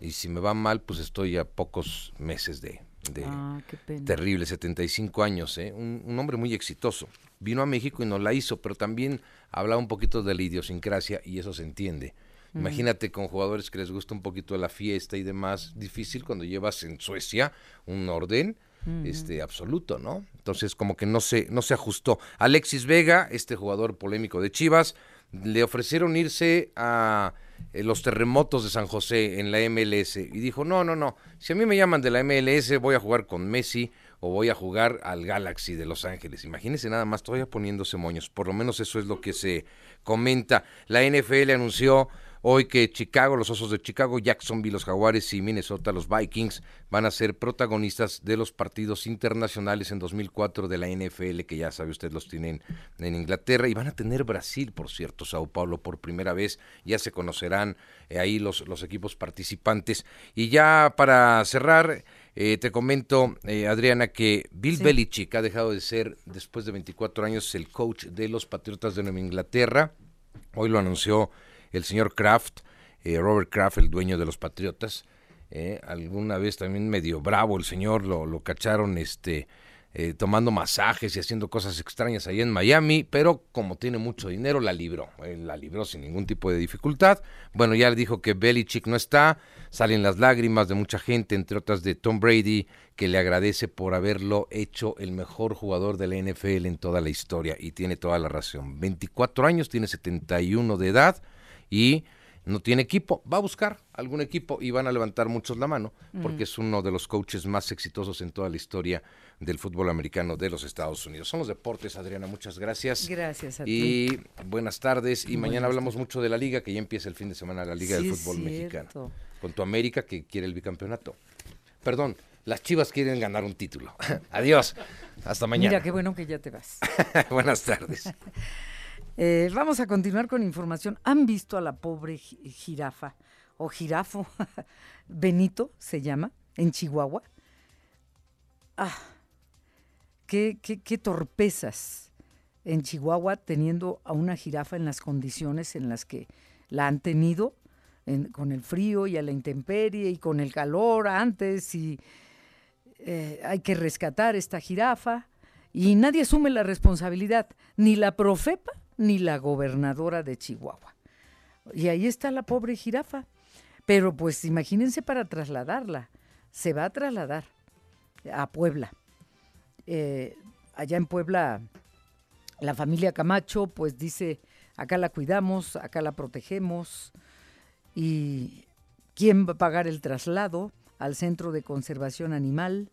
y si me va mal, pues estoy a pocos meses de, de ah, terrible, 75 años, ¿eh? un, un, hombre muy exitoso. Vino a México y no la hizo, pero también hablaba un poquito de la idiosincrasia y eso se entiende. Imagínate con jugadores que les gusta un poquito la fiesta y demás, difícil cuando llevas en Suecia un orden este absoluto, ¿no? Entonces como que no se no se ajustó. Alexis Vega, este jugador polémico de Chivas, le ofrecieron irse a eh, los terremotos de San José en la MLS y dijo, "No, no, no, si a mí me llaman de la MLS voy a jugar con Messi o voy a jugar al Galaxy de Los Ángeles." Imagínense nada más todavía poniéndose moños. Por lo menos eso es lo que se comenta. La NFL anunció Hoy que Chicago, los Osos de Chicago, Jacksonville, los Jaguares y Minnesota, los Vikings, van a ser protagonistas de los partidos internacionales en 2004 de la NFL, que ya sabe usted los tienen en Inglaterra, y van a tener Brasil, por cierto, Sao Paulo por primera vez, ya se conocerán eh, ahí los, los equipos participantes. Y ya para cerrar, eh, te comento, eh, Adriana, que Bill Belichick ha dejado de ser, después de 24 años, el coach de los Patriotas de Nueva Inglaterra. Hoy lo anunció el señor Kraft, eh, Robert Kraft, el dueño de los Patriotas, eh, alguna vez también medio bravo el señor, lo, lo cacharon este eh, tomando masajes y haciendo cosas extrañas ahí en Miami, pero como tiene mucho dinero, la libró, la libró sin ningún tipo de dificultad. Bueno, ya le dijo que Belichick no está, salen las lágrimas de mucha gente, entre otras de Tom Brady, que le agradece por haberlo hecho el mejor jugador de la NFL en toda la historia, y tiene toda la razón. 24 años, tiene 71 de edad, y no tiene equipo, va a buscar algún equipo y van a levantar muchos la mano, porque es uno de los coaches más exitosos en toda la historia del fútbol americano de los Estados Unidos. Son los deportes, Adriana, muchas gracias. Gracias a ti. Y buenas tardes. Y mañana hablamos mucho de la liga, que ya empieza el fin de semana la Liga del Fútbol Mexicano. Con tu América, que quiere el bicampeonato. Perdón, las Chivas quieren ganar un título. Adiós. Hasta mañana. Mira, qué bueno que ya te vas. buenas tardes. Eh, vamos a continuar con información. ¿Han visto a la pobre jirafa? o jirafo, Benito se llama, en Chihuahua. Ah, qué, torpezas en Chihuahua teniendo a una jirafa en las condiciones en las que la han tenido, con el frío y a la intemperie y con el calor antes y eh, hay que rescatar esta jirafa y nadie asume la responsabilidad, ni la Profepa ni la gobernadora de Chihuahua. Y ahí está la pobre jirafa. Pero pues imagínense para trasladarla. Se va a trasladar a Puebla. Eh, allá en Puebla, la familia Camacho pues dice, acá la cuidamos, acá la protegemos. ¿Y quién va a pagar el traslado al Centro de Conservación Animal?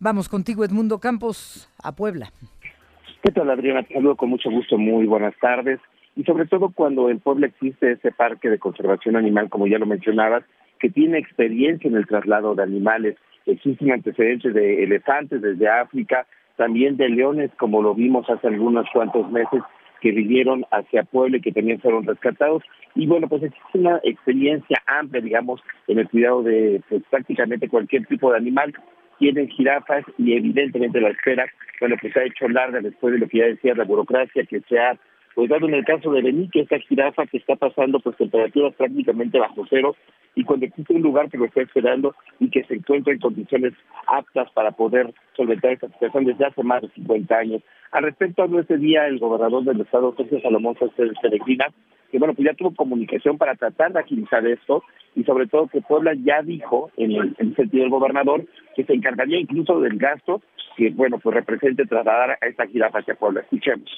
Vamos contigo, Edmundo Campos, a Puebla. ¿Qué tal, Adriana? Te saludo con mucho gusto. Muy buenas tardes. Y sobre todo cuando en Puebla existe ese parque de conservación animal, como ya lo mencionabas, que tiene experiencia en el traslado de animales. Existen antecedentes de elefantes desde África, también de leones, como lo vimos hace algunos cuantos meses, que vivieron hacia Puebla y que también fueron rescatados. Y bueno, pues existe una experiencia amplia, digamos, en el cuidado de pues, prácticamente cualquier tipo de animal tienen jirafas y evidentemente la espera, bueno, pues se ha hecho larga después de lo que ya decía la burocracia que se ha pues dado en el caso de Benique, esta jirafa que está pasando pues temperaturas prácticamente bajo cero y cuando existe un lugar que lo está esperando y que se encuentra en condiciones aptas para poder solventar esta situación desde hace más de 50 años. Al respecto, habló ese día el gobernador del estado, Sergio Salomón Sánchez Peregrina, que bueno, pues ya tuvo comunicación para tratar de agilizar esto y sobre todo que Puebla ya dijo, en el, sentido del gobernador, que se encargaría incluso del gasto que, bueno, pues represente trasladar a esta jirafa hacia Puebla. Escuchemos.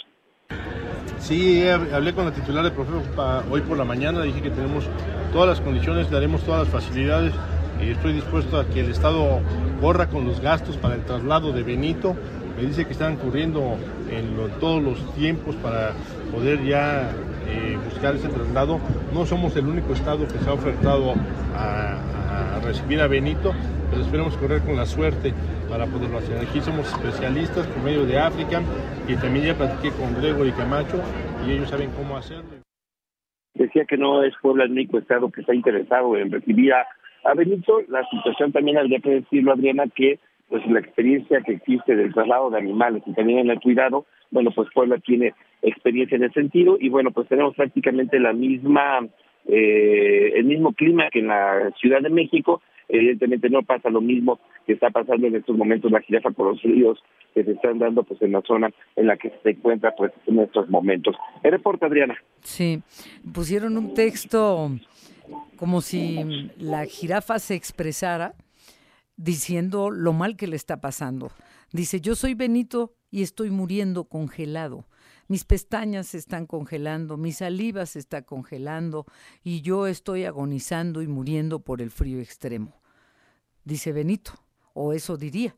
Sí, hablé con la titular de Profepa hoy por la mañana, dije que tenemos todas las condiciones, daremos todas las facilidades y estoy dispuesto a que el Estado corra con los gastos para el traslado de Benito. Me dice que están corriendo en todos los tiempos para poder ya eh, buscar ese traslado. No somos el único estado que se ha ofertado a, recibir a Benito, pero esperamos correr con la suerte para poderlo hacer. Aquí somos especialistas por medio de África y también ya platiqué con Gregory Camacho y ellos saben cómo hacerlo. Decía que no es Puebla el único estado que está interesado en recibir a, a Benito. La situación también habría que decirlo, Adriana, que pues la experiencia que existe del traslado de animales y también en el cuidado, bueno, pues Puebla tiene experiencia en ese sentido y bueno, pues tenemos prácticamente la misma, eh, el mismo clima que en la Ciudad de México. Evidentemente no pasa lo mismo que está pasando en estos momentos la jirafa por los ríos que se están dando pues en la zona en la que se encuentra pues en estos momentos. El reporte, Adriana. Sí, pusieron un texto como si la jirafa se expresara diciendo lo mal que le está pasando. Dice, yo soy Benito y estoy muriendo congelado. Mis pestañas se están congelando, mi saliva se está congelando y yo estoy agonizando y muriendo por el frío extremo. Dice Benito, o eso diría.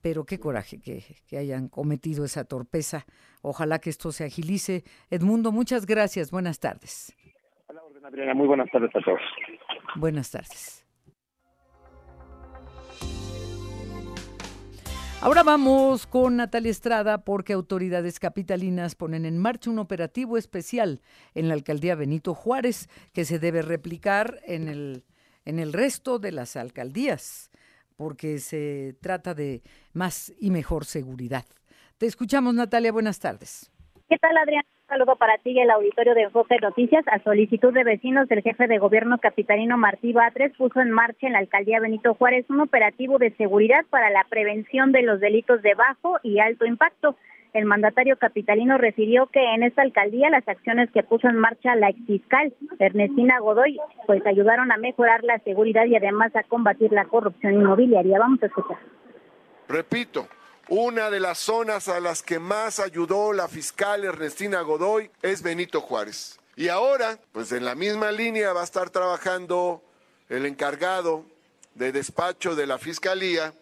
Pero qué coraje que, que hayan cometido esa torpeza. Ojalá que esto se agilice. Edmundo, muchas gracias. Buenas tardes. Muy buenas tardes a todos. Buenas tardes. Ahora vamos con Natalia Estrada porque autoridades capitalinas ponen en marcha un operativo especial en la alcaldía Benito Juárez que se debe replicar en el, en el resto de las alcaldías porque se trata de más y mejor seguridad. Te escuchamos Natalia, buenas tardes. ¿Qué tal Adrián? Saludo para ti el auditorio de Enfoque Noticias. A solicitud de vecinos del jefe de gobierno capitalino Martí Batres puso en marcha en la alcaldía Benito Juárez un operativo de seguridad para la prevención de los delitos de bajo y alto impacto. El mandatario capitalino refirió que en esta alcaldía las acciones que puso en marcha la exfiscal Ernestina Godoy pues ayudaron a mejorar la seguridad y además a combatir la corrupción inmobiliaria. Vamos a escuchar. Repito, una de las zonas a las que más ayudó la fiscal Ernestina Godoy es Benito Juárez. Y ahora, pues en la misma línea va a estar trabajando el encargado de despacho de la Fiscalía,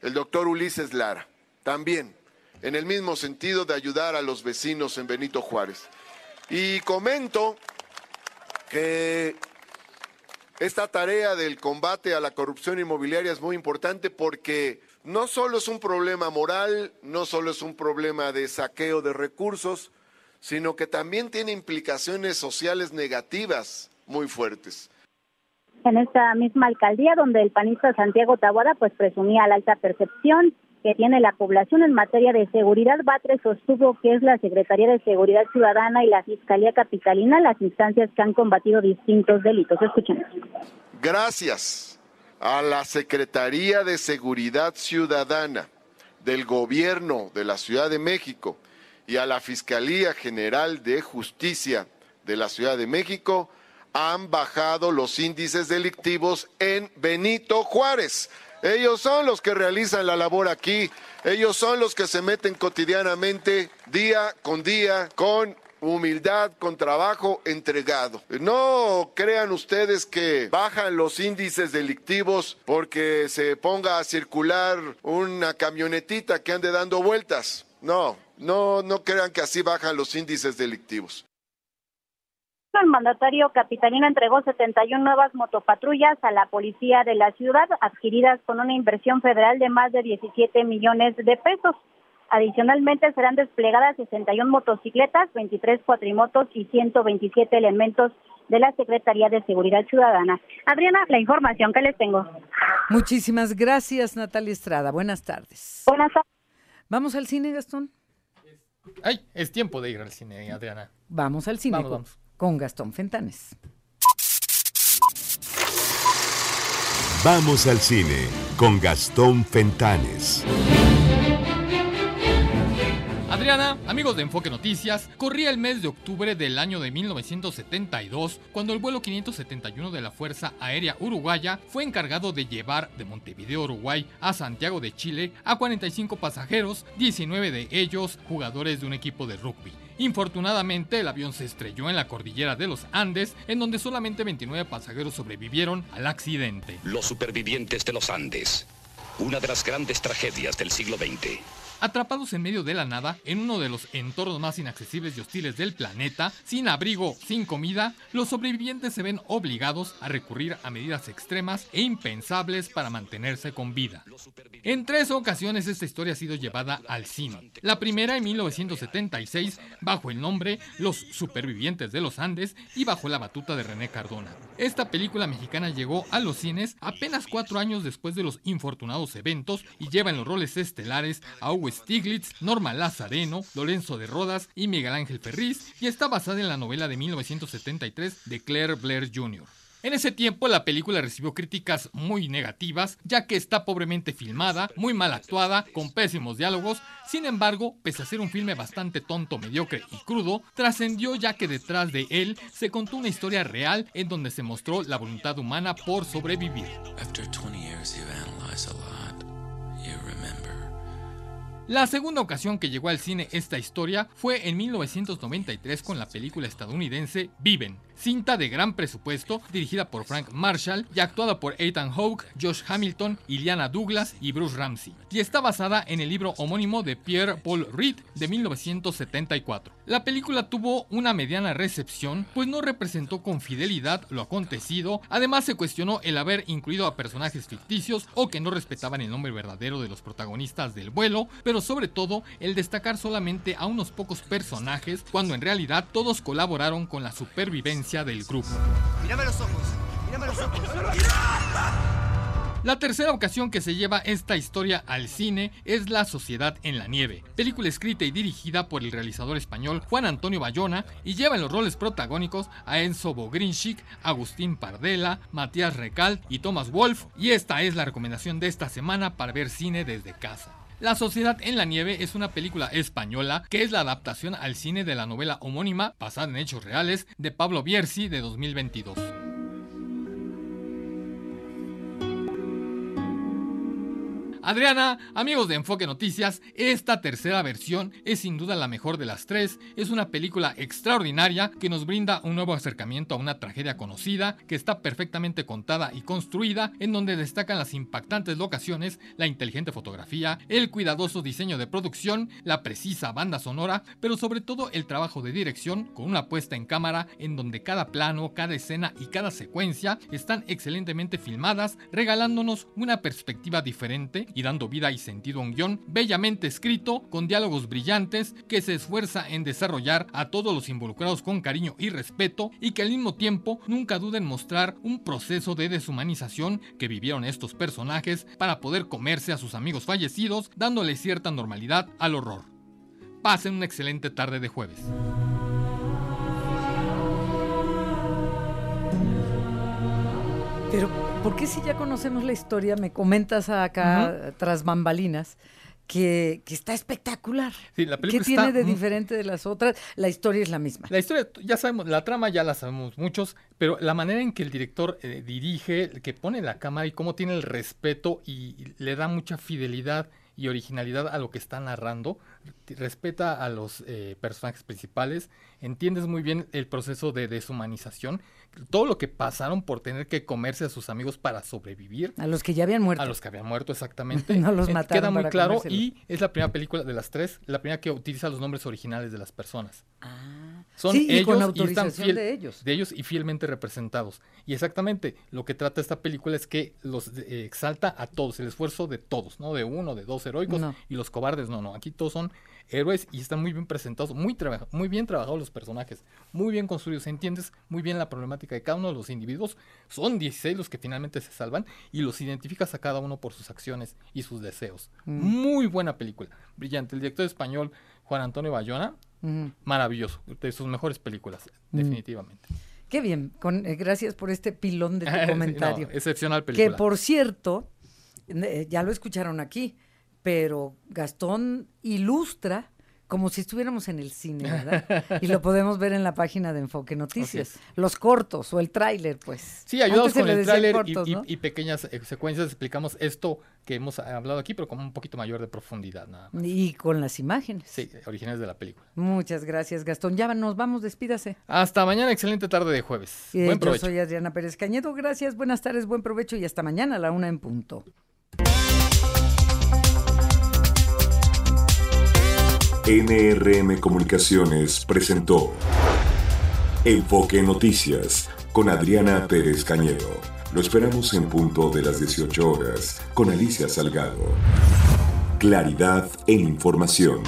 el doctor Ulises Lara, también en el mismo sentido de ayudar a los vecinos en Benito Juárez. Y comento que esta tarea del combate a la corrupción inmobiliaria es muy importante porque no solo es un problema moral, no solo es un problema de saqueo de recursos, sino que también tiene implicaciones sociales negativas muy fuertes. En esta misma alcaldía, donde el panista Santiago Taboada pues presumía la alta percepción que tiene la población en materia de seguridad, Batres sostuvo que es la Secretaría de Seguridad Ciudadana y la Fiscalía Capitalina las instancias que han combatido distintos delitos. Escuchemos. Gracias a la Secretaría de Seguridad Ciudadana del Gobierno de la Ciudad de México y a la Fiscalía General de Justicia de la Ciudad de México, han bajado los índices delictivos en Benito Juárez. Ellos son los que realizan la labor aquí, ellos son los que se meten cotidianamente, día con día, con humildad, con trabajo entregado. No crean ustedes que bajan los índices delictivos porque se ponga a circular una camionetita que ande dando vueltas. No, no, no crean que así bajan los índices delictivos. El mandatario capitalino entregó 71 nuevas motopatrullas a la policía de la ciudad, adquiridas con una inversión federal de más de 17 millones de pesos. Adicionalmente serán desplegadas 61 motocicletas, 23 cuatrimotos y 127 elementos de la Secretaría de Seguridad Ciudadana. Adriana, la información que les tengo. Muchísimas gracias, Natalia Estrada. Buenas tardes. Buenas tardes. ¿Vamos al cine, Gastón? Ay, es tiempo de ir al cine, Adriana. Vamos al cine. vamos con Gastón Fentanes. Vamos al cine con Gastón Fentanes. Adriana, amigos de Enfoque Noticias, corría el mes de octubre del año de 1972 cuando el vuelo 571 de la Fuerza Aérea Uruguaya fue encargado de llevar de Montevideo, Uruguay a Santiago de Chile a 45 pasajeros, 19 de ellos jugadores de un equipo de rugby. Infortunadamente, el avión se estrelló en la cordillera de los Andes, en donde solamente 29 pasajeros sobrevivieron al accidente. Los supervivientes de los Andes, una de las grandes tragedias del siglo XX. Atrapados en medio de la nada, en uno de los entornos más inaccesibles y hostiles del planeta, sin abrigo, sin comida, los sobrevivientes se ven obligados a recurrir a medidas extremas e impensables para mantenerse con vida. En tres ocasiones esta historia ha sido llevada al cine. La primera en 1976 bajo el nombre Los supervivientes de los Andes y bajo la batuta de René Cardona. Esta película mexicana llegó a los cines apenas cuatro años después de los infortunados eventos y lleva en los roles estelares a Hugo Stiglitz, Norma Lazareno, Lorenzo de Rodas y Miguel Ángel Ferriz y está basada en la novela de 1973 de Claire Blair Jr. En ese tiempo la película recibió críticas muy negativas, ya que está pobremente filmada, muy mal actuada, con pésimos diálogos. Sin embargo, pese a ser un filme bastante tonto, mediocre y crudo, trascendió ya que detrás de él se contó una historia real en donde se mostró la voluntad humana por sobrevivir. La segunda ocasión que llegó al cine esta historia fue en 1993 con la película estadounidense Viven, cinta de gran presupuesto dirigida por Frank Marshall y actuada por Ethan Hawke, Josh Hamilton, Iliana Douglas y Bruce Ramsey, y está basada en el libro homónimo de Pierre Paul Reed de 1974. La película tuvo una mediana recepción, pues no representó con fidelidad lo acontecido, además se cuestionó el haber incluido a personajes ficticios o que no respetaban el nombre verdadero de los protagonistas del vuelo, pero sobre todo el destacar solamente a unos pocos personajes cuando en realidad todos colaboraron con la supervivencia del grupo. Mírame los ojos, mírame los ojos. La tercera ocasión que se lleva esta historia al cine es La Sociedad en la Nieve, película escrita y dirigida por el realizador español Juan Antonio Bayona y lleva en los roles protagónicos a Enzo Bogrinchik, Agustín Pardela, Matías Recal y Thomas Wolf, y esta es la recomendación de esta semana para ver cine desde casa. La Sociedad en la Nieve es una película española que es la adaptación al cine de la novela homónima, basada en hechos reales, de Pablo Bierzi de 2022. Adriana, amigos de Enfoque Noticias, esta tercera versión es sin duda la mejor de las tres. Es una película extraordinaria que nos brinda un nuevo acercamiento a una tragedia conocida, que está perfectamente contada y construida, en donde destacan las impactantes locaciones, la inteligente fotografía, el cuidadoso diseño de producción, la precisa banda sonora, pero sobre todo el trabajo de dirección con una puesta en cámara en donde cada plano, cada escena y cada secuencia están excelentemente filmadas, regalándonos una perspectiva diferente y dando vida y sentido a un guion bellamente escrito, con diálogos brillantes, que se esfuerza en desarrollar a todos los involucrados con cariño y respeto y que al mismo tiempo nunca duda en mostrar un proceso de deshumanización que vivieron estos personajes para poder comerse a sus amigos fallecidos, dándole cierta normalidad al horror. Pasen una excelente tarde de jueves. Pero, ¿por qué si ya conocemos la historia, me comentas acá tras bambalinas? Que, está espectacular. Sí, la ¿Qué tiene de diferente de las otras? La historia es la misma. La historia, ya sabemos, la trama ya la sabemos muchos, pero la manera en que el director eh, dirige, que pone la cámara y cómo tiene el respeto y le da mucha fidelidad y originalidad a lo que está narrando, respeta a los eh, personajes principales, entiendes muy bien el proceso de deshumanización, todo lo que pasaron por tener que comerse a sus amigos para sobrevivir. A los que ya habían muerto. A los que habían muerto, exactamente. no los mataron. Queda muy claro y es la primera película de las tres, la primera que utiliza los nombres originales de las personas. Ah. Son sí, ellos y, con autorización de ellos. De ellos y fielmente representados. Y exactamente lo que trata esta película es que los eh, exalta a todos, el esfuerzo de todos, no de uno, de dos heroicos y los cobardes, no, no, aquí todos son héroes y están muy bien presentados, muy, muy bien trabajados los personajes, muy bien construidos, entiendes muy bien la problemática de cada uno de los individuos, son 16 los que finalmente se salvan y los identificas a cada uno por sus acciones y sus deseos. Mm. Muy buena película, brillante. El director español Juan Antonio Bayona, mm. maravilloso, de sus mejores películas, mm. definitivamente. Qué bien, con, eh, gracias por este pilón de tu comentario. excepcional película. Que por cierto, eh, ya lo escucharon aquí, pero Gastón ilustra como si estuviéramos en el cine, ¿verdad? y lo podemos ver en la página de Enfoque Noticias. Los cortos o el tráiler, pues. Sí, ayudamos con el tráiler y, pequeñas eh, secuencias explicamos esto que hemos hablado aquí, pero con un poquito mayor de profundidad nada más. Y con las imágenes. Sí, originales de la película. Muchas gracias, Gastón. Ya nos vamos, despídase. Hasta mañana, excelente tarde de jueves. buen provecho. Yo soy Adriana Pérez Cañedo, gracias, buenas tardes, buen provecho y hasta mañana a la una en punto. NRM Comunicaciones presentó Enfoque Noticias con Adriana Pérez Cañedo. Lo esperamos en punto de las 18 horas con Alicia Salgado. Claridad en información.